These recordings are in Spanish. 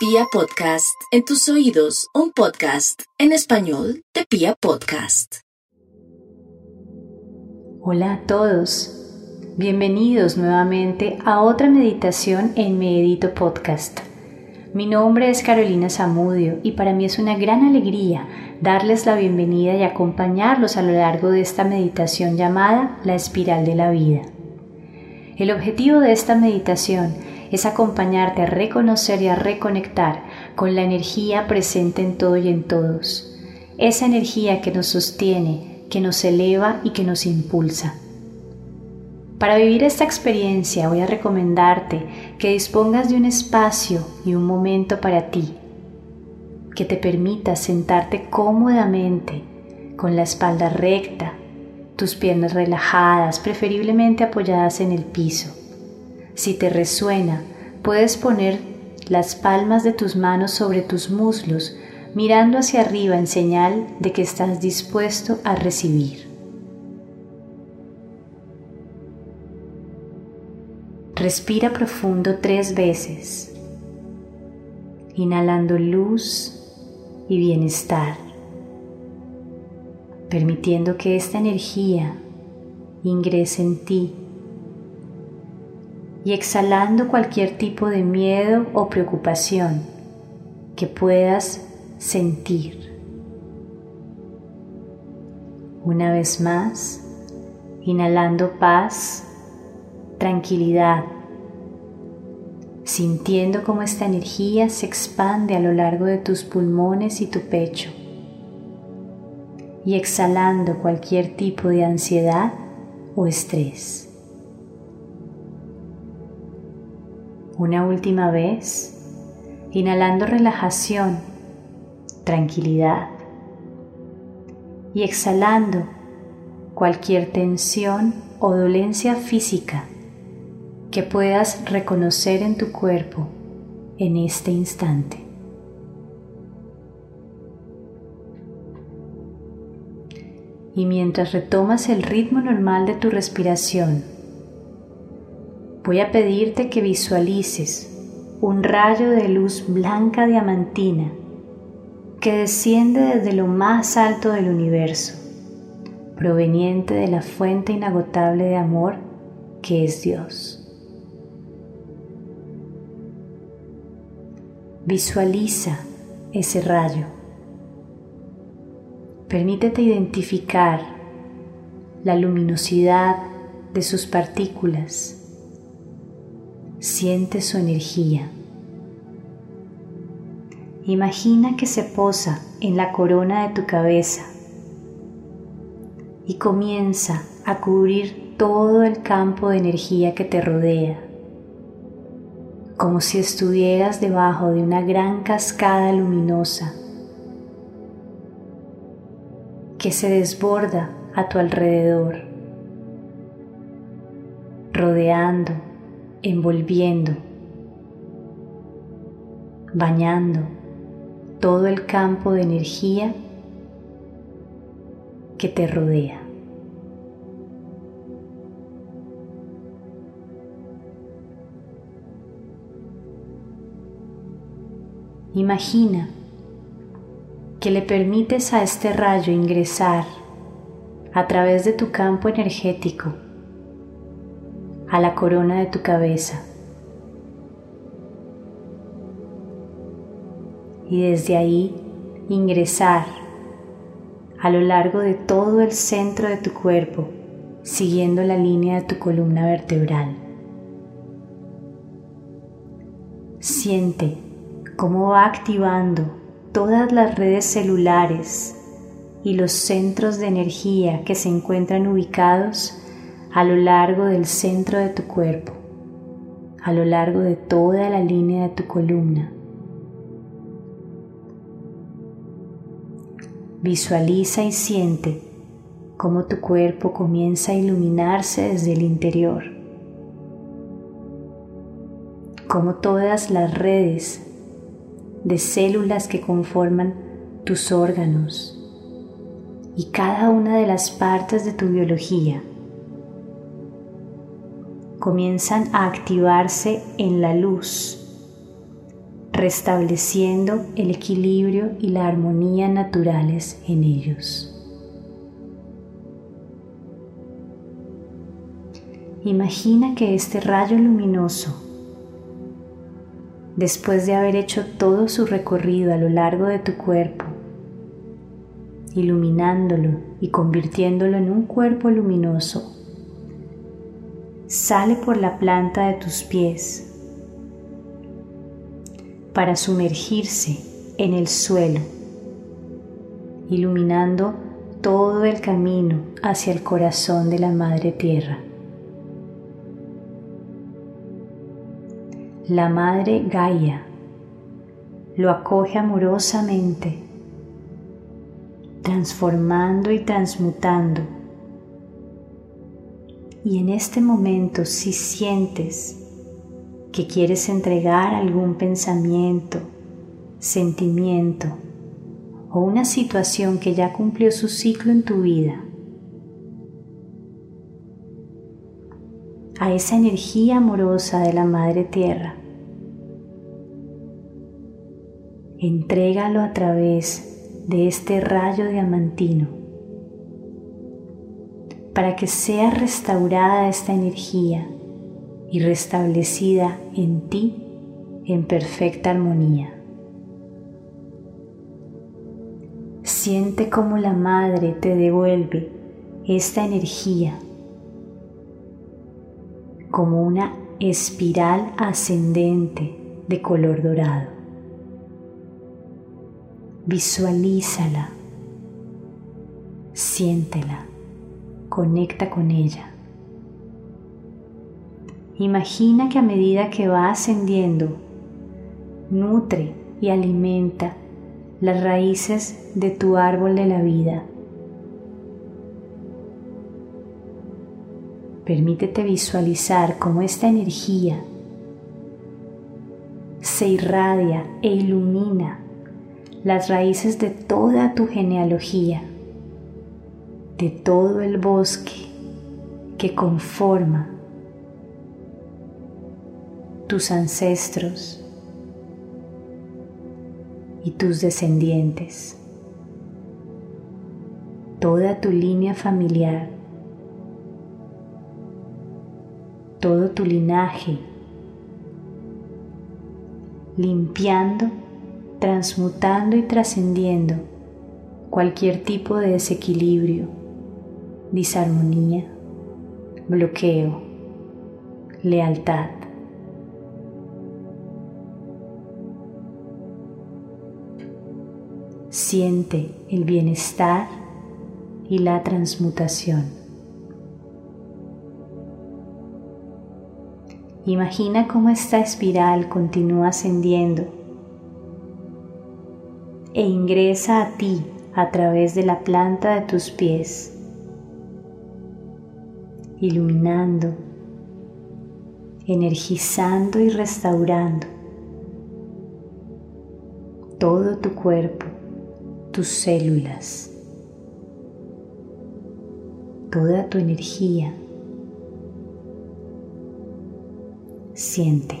Pia Podcast, en tus oídos, un podcast en español de Pia Podcast. Hola a todos, bienvenidos nuevamente a otra meditación en Medito Podcast. Mi nombre es Carolina Zamudio y para mí es una gran alegría darles la bienvenida y acompañarlos a lo largo de esta meditación llamada La Espiral de la Vida. El objetivo de esta meditación es acompañarte a reconocer y a reconectar con la energía presente en todo y en todos. Esa energía que nos sostiene, que nos eleva y que nos impulsa. Para vivir esta experiencia voy a recomendarte que dispongas de un espacio y un momento para ti, que te permita sentarte cómodamente, con la espalda recta, tus piernas relajadas, preferiblemente apoyadas en el piso si te resuena, puedes poner las palmas de tus manos sobre tus muslos, mirando hacia arriba en señal de que estás dispuesto a recibir. Respira profundo tres veces, inhalando luz y bienestar, permitiendo que esta energía ingrese en ti y exhalando cualquier tipo de miedo o preocupación que puedas sentir. Una vez más, inhalando paz, tranquilidad, sintiendo cómo esta energía se expande a lo largo de tus pulmones y tu pecho y exhalando cualquier tipo de ansiedad o estrés. Una última vez, inhalando relajación, tranquilidad y exhalando cualquier tensión o dolencia física que puedas reconocer en tu cuerpo en este instante. Y mientras retomas el ritmo normal de tu respiración, voy a pedirte que visualices un rayo de luz blanca diamantina que desciende desde lo más alto del universo, proveniente de la fuente inagotable de amor que es Dios. Visualiza ese rayo. Permítete identificar la luminosidad de sus partículas Siente su energía. Imagina que se posa en la corona de tu cabeza y comienza a cubrir todo el campo de energía que te rodea, como si estuvieras debajo de una gran cascada luminosa que se desborda a tu alrededor, rodeando envolviendo, bañando todo el campo de energía que te rodea. Imagina que le permites a este rayo ingresar a través de tu campo energético a la corona de tu cabeza. Y desde ahí ingresar a lo largo de todo el centro de tu cuerpo, siguiendo la línea de tu columna vertebral. Siente cómo va activando todas las redes celulares y los centros de energía que se encuentran ubicados a lo largo del centro de tu cuerpo, a lo largo de toda la línea de tu columna. Visualiza y siente cómo tu cuerpo comienza a iluminarse desde el interior, cómo todas las redes de células que conforman tus órganos y cada una de las partes de tu biología comienzan a activarse en la luz, restableciendo el equilibrio y la armonía naturales en ellos. Imagina que este rayo luminoso, después de haber hecho todo su recorrido a lo largo de tu cuerpo, iluminándolo y convirtiéndolo en un cuerpo luminoso, sale por la planta de tus pies para sumergirse en el suelo, iluminando todo el camino hacia el corazón de la Madre Tierra. La Madre Gaia lo acoge amorosamente, transformando y transmutando. Y en este momento, si sientes que quieres entregar algún pensamiento, sentimiento o una situación que ya cumplió su ciclo en tu vida, a esa energía amorosa de la Madre Tierra. Entrégalo a través de este rayo diamantino para que sea restaurada esta energía y restablecida en ti en perfecta armonía. Siente cómo la Madre te devuelve esta energía como una espiral ascendente de color dorado. Visualízala, siéntela, conecta con ella. Imagina que a medida que va ascendiendo, nutre y alimenta las raíces de tu árbol de la vida Permítete visualizar cómo esta energía se irradia e ilumina las raíces de toda tu genealogía, de todo el bosque que conforma tus ancestros y tus descendientes, toda tu línea familiar todo tu linaje, limpiando, transmutando y trascendiendo cualquier tipo de desequilibrio, disarmonía, bloqueo, lealtad. Siente el bienestar y la transmutación. Imagina cómo esta espiral continúa ascendiendo e ingresa a ti a través de la planta de tus pies, iluminando, energizando y restaurando todo tu cuerpo, tus células, toda tu energía siente.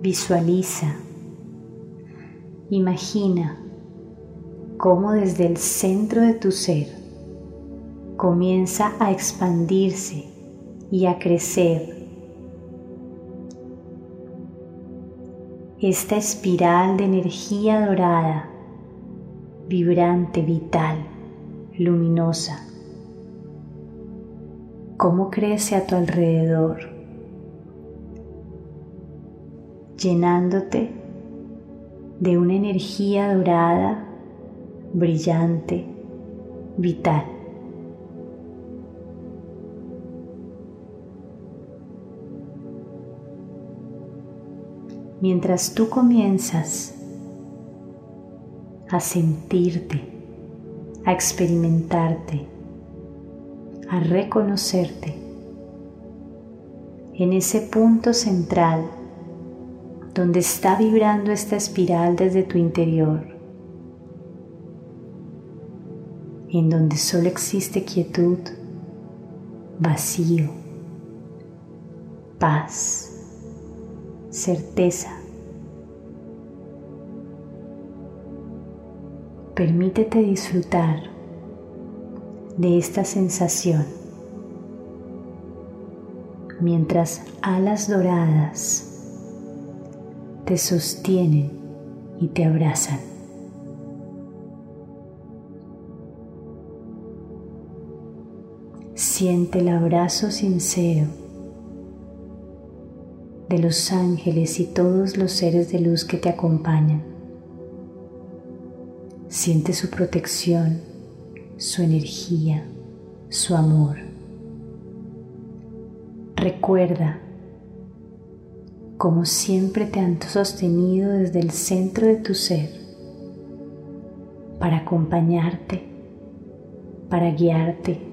Visualiza, imagina cómo desde el centro de tu ser comienza a expandirse y a crecer. Esta espiral de energía dorada, vibrante, vital, luminosa cómo crece a tu alrededor, llenándote de una energía dorada, brillante, vital. Mientras tú comienzas a sentirte, a experimentarte, a reconocerte en ese punto central donde está vibrando esta espiral desde tu interior, en donde solo existe quietud, vacío, paz, certeza. Permítete disfrutar de esta sensación mientras alas doradas te sostienen y te abrazan. Siente el abrazo sincero de los ángeles y todos los seres de luz que te acompañan. Siente su protección, su energía, su amor. Recuerda como siempre te han sostenido desde el centro de tu ser para acompañarte, para guiarte,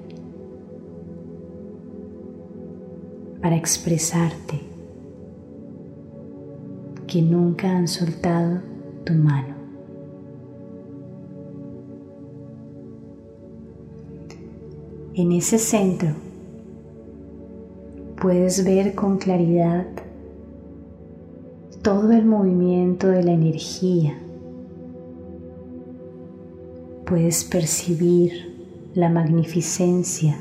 para expresarte, que nunca han soltado tu mano. En ese centro puedes ver con claridad todo el movimiento de la energía. Puedes percibir la magnificencia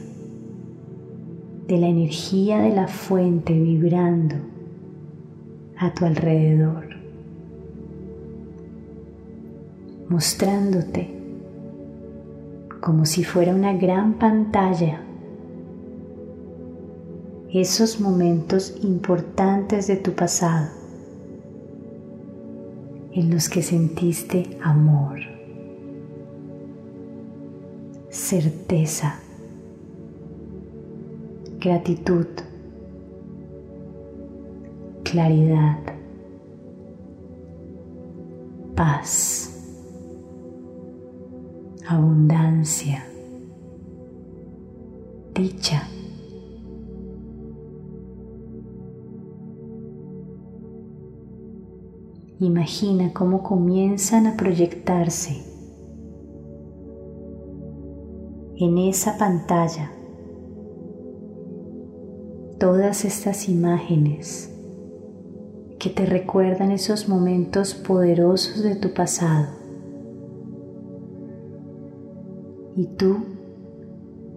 de la energía de la fuente vibrando a tu alrededor, mostrándote como si fuera una gran pantalla esos momentos importantes de tu pasado en los que sentiste amor, certeza, gratitud, claridad, paz, abundancia, dicha. Imagina cómo comienzan a proyectarse en esa pantalla todas estas imágenes que te recuerdan esos momentos poderosos de tu pasado. Y tú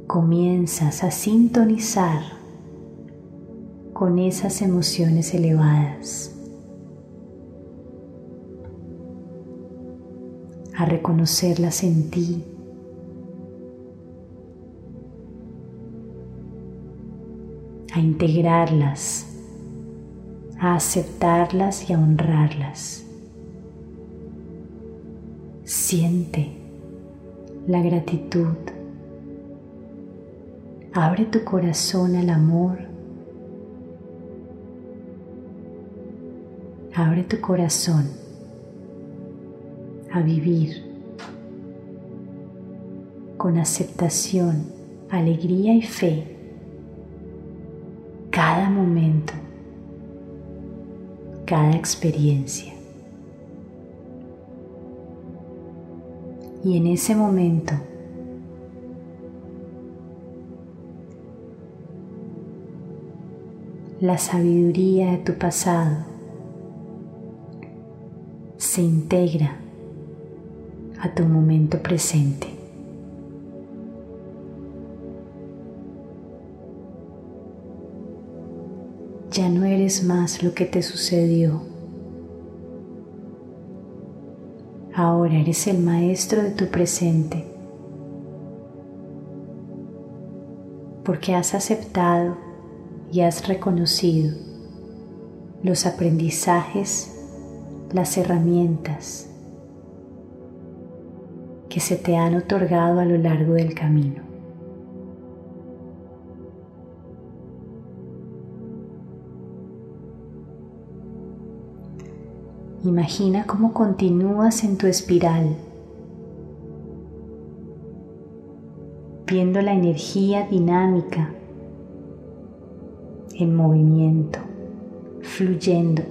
comienzas a sintonizar con esas emociones elevadas. a reconocerlas en ti. A integrarlas, a aceptarlas y a honrarlas. Siente la gratitud. Abre tu corazón al amor. Abre tu corazón a vivir con aceptación, alegría y fe cada experiencia. Y en ese momento, la sabiduría de tu pasado se integra a tu momento presente. Ya no eres más lo que te sucedió. Ahora eres el maestro de tu presente. Porque has aceptado y has reconocido los aprendizajes, las herramientas, que se te han otorgado a lo largo del camino. Imagina cómo continúas en tu espiral, viendo la energía dinámica en movimiento, fluyendo.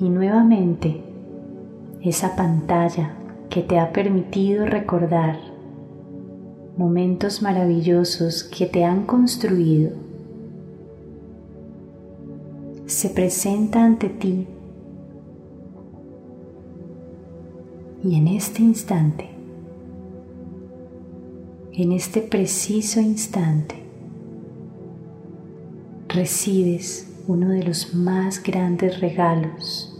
Y nuevamente esa pantalla que te ha permitido recordar momentos maravillosos que te han construido, se presenta ante ti. Y en este instante, en este preciso instante, recibes uno de los más grandes regalos.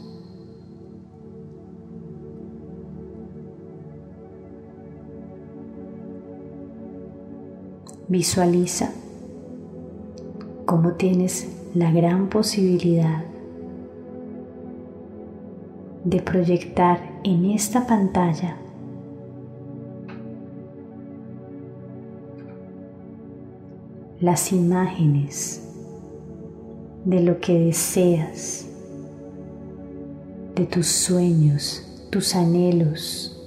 Visualiza cómo tienes la gran posibilidad de proyectar en esta pantalla las imágenes de lo que deseas, de tus sueños, tus anhelos,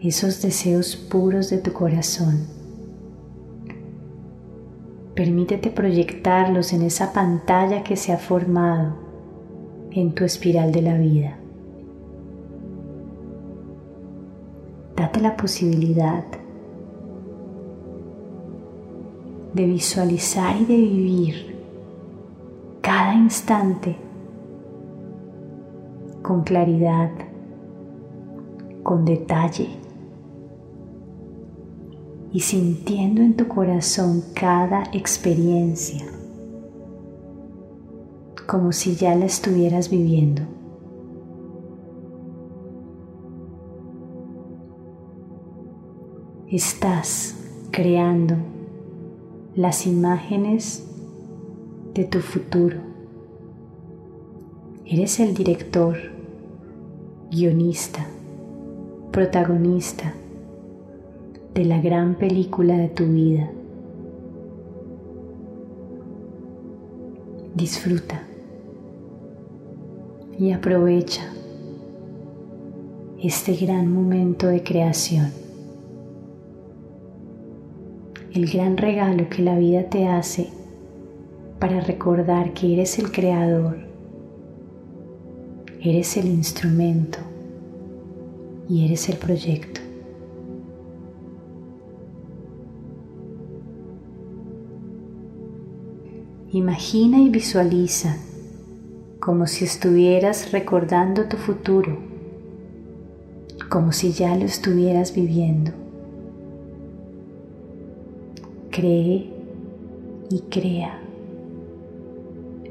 esos deseos puros de tu corazón. Permítete proyectarlos en esa pantalla que se ha formado en tu espiral de la vida. Date la posibilidad de visualizar y de vivir cada instante con claridad, con detalle y sintiendo en tu corazón cada experiencia como si ya la estuvieras viviendo. Estás creando las imágenes de tu futuro. Eres el director, guionista, protagonista de la gran película de tu vida. Disfruta y aprovecha este gran momento de creación, el gran regalo que la vida te hace para recordar que eres el creador, eres el instrumento y eres el proyecto. Imagina y visualiza como si estuvieras recordando tu futuro, como si ya lo estuvieras viviendo. Cree y crea.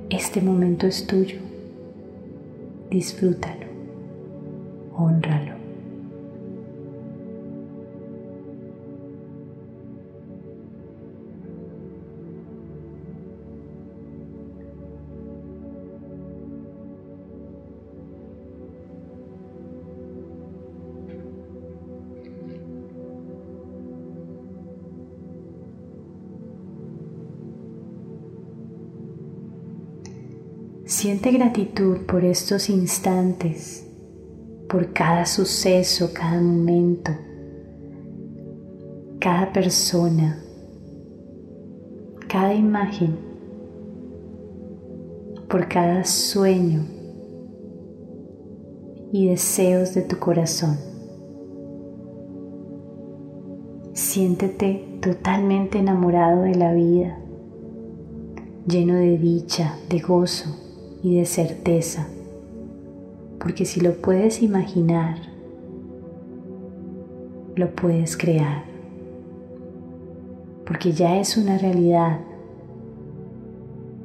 Este momento es tuyo. Disfrútalo. Honralo. Siente gratitud por estos instantes, por cada suceso, cada momento, cada persona, cada imagen, por cada sueño y deseos de tu corazón. Siéntete totalmente enamorado de la vida, lleno de dicha, de gozo y de certeza, porque si lo puedes imaginar, lo puedes crear, porque ya es una realidad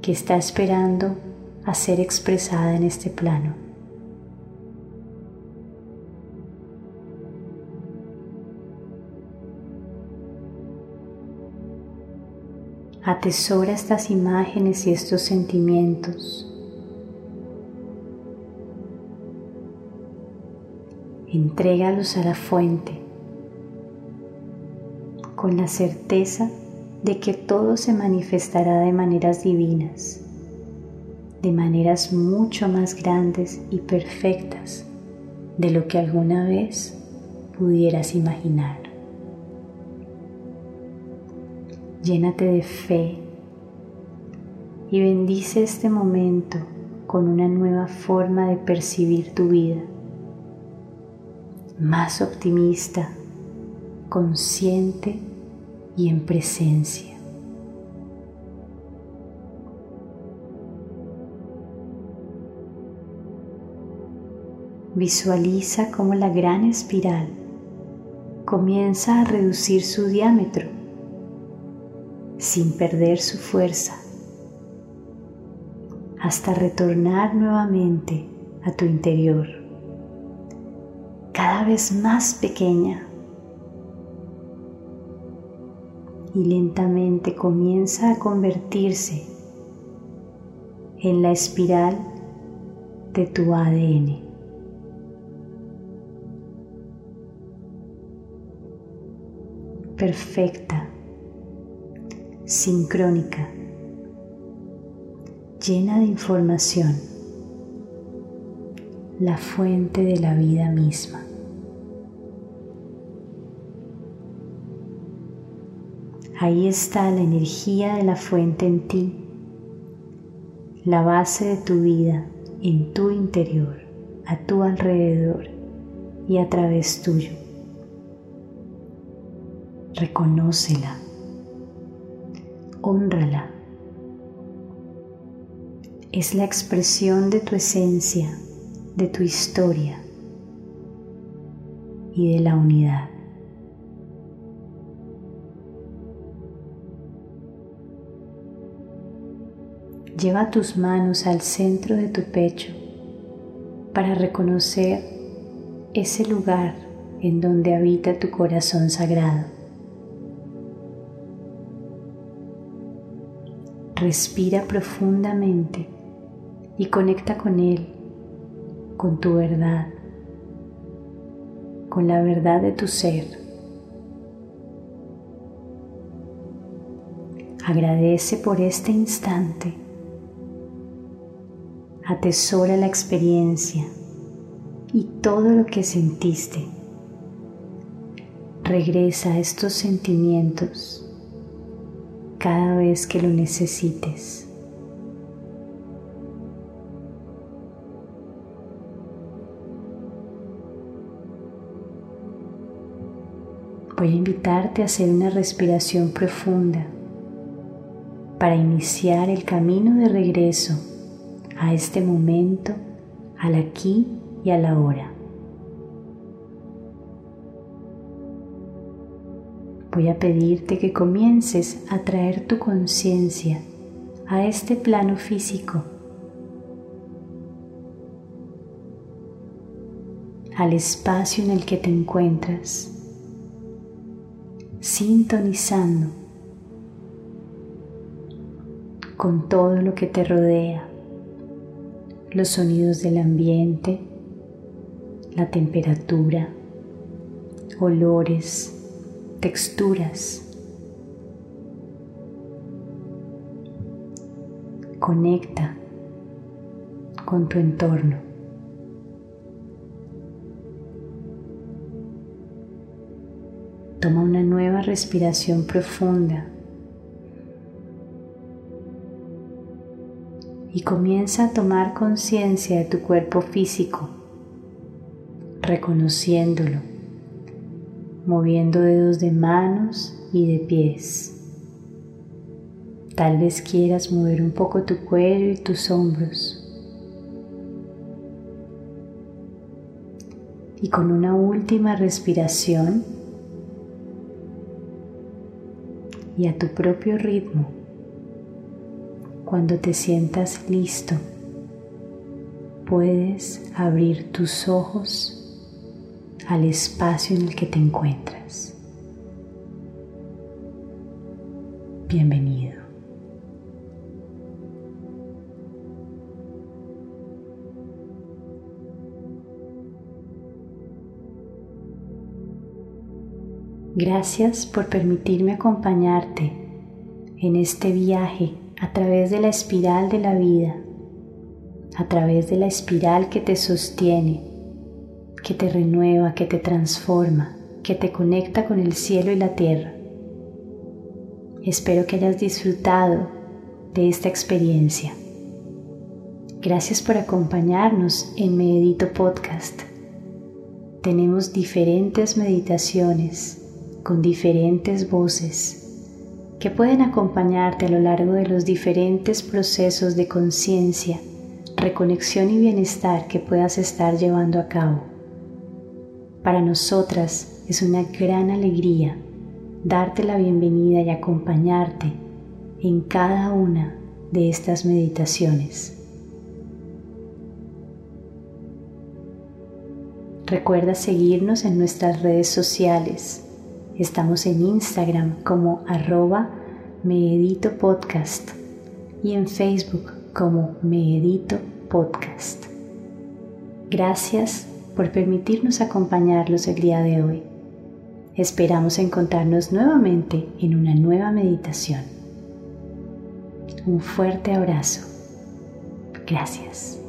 que está esperando a ser expresada en este plano. Atesora estas imágenes y estos sentimientos entrégalos a la fuente con la certeza de que todo se manifestará de maneras divinas, de maneras mucho más grandes y perfectas de lo que alguna vez pudieras imaginar. Llénate de fe y bendice este momento con una nueva forma de percibir tu vida más optimista, consciente y en presencia. Visualiza cómo la gran espiral comienza a reducir su diámetro sin perder su fuerza hasta retornar nuevamente a tu interior, cada vez más pequeña. Y lentamente comienza a convertirse en la espiral de tu ADN. perfecta, sincrónica, llena de información, la fuente de la vida misma. Ahí está la energía de la fuente en ti, la base de tu vida en tu interior, a tu alrededor y a través tuyo reconócela, honrala. Es la expresión de tu esencia, de tu historia y de la unidad. Lleva tus manos al centro de tu pecho para reconocer ese lugar en donde habita tu corazón sagrado. Respira profundamente y conecta con Él, con tu verdad, con la verdad de tu ser. Agradece por este instante. Atesora la experiencia y todo lo que sentiste. Regresa a estos sentimientos cada vez que lo necesites. Voy a invitarte a hacer una respiración profunda para iniciar el camino de regreso a este momento, al aquí y a la hora. voy a pedirte que comiences a traer tu conciencia a este plano físico, al espacio en el que te encuentras, sintonizando con todo lo que te rodea, los sonidos del ambiente, la temperatura, olores, texturas. Conecta con tu entorno. Toma una nueva respiración profunda y comienza a tomar conciencia de tu cuerpo físico, reconociéndolo moviendo dedos de manos y de pies. Tal vez quieras mover un poco tu cuello y tus hombros. Y con una última respiración y a tu propio ritmo, cuando te sientas listo, puedes abrir tus ojos al espacio en el que te encuentras. Bienvenido. Gracias por permitirme acompañarte en este viaje a través de la espiral de la vida, a través de la espiral que te sostiene que te renueva, que te transforma, que te conecta con el cielo y la tierra. Espero que hayas disfrutado de esta experiencia. Gracias por acompañarnos en Medito Podcast. tenemos diferentes meditaciones con diferentes voces que pueden acompañarte a lo largo de los diferentes procesos de conciencia, reconexión y bienestar que puedas estar llevando a cabo. Para nosotras es una gran alegría darte la bienvenida y acompañarte en cada una de estas meditaciones. Recuerda seguirnos en nuestras redes sociales. Estamos en Instagram como arroba podcast y en Facebook como Medito Podcast. Gracias por permitirnos acompañarlos el día de hoy. Esperamos encontrarnos nuevamente en una nueva meditación. Un fuerte abrazo. Gracias.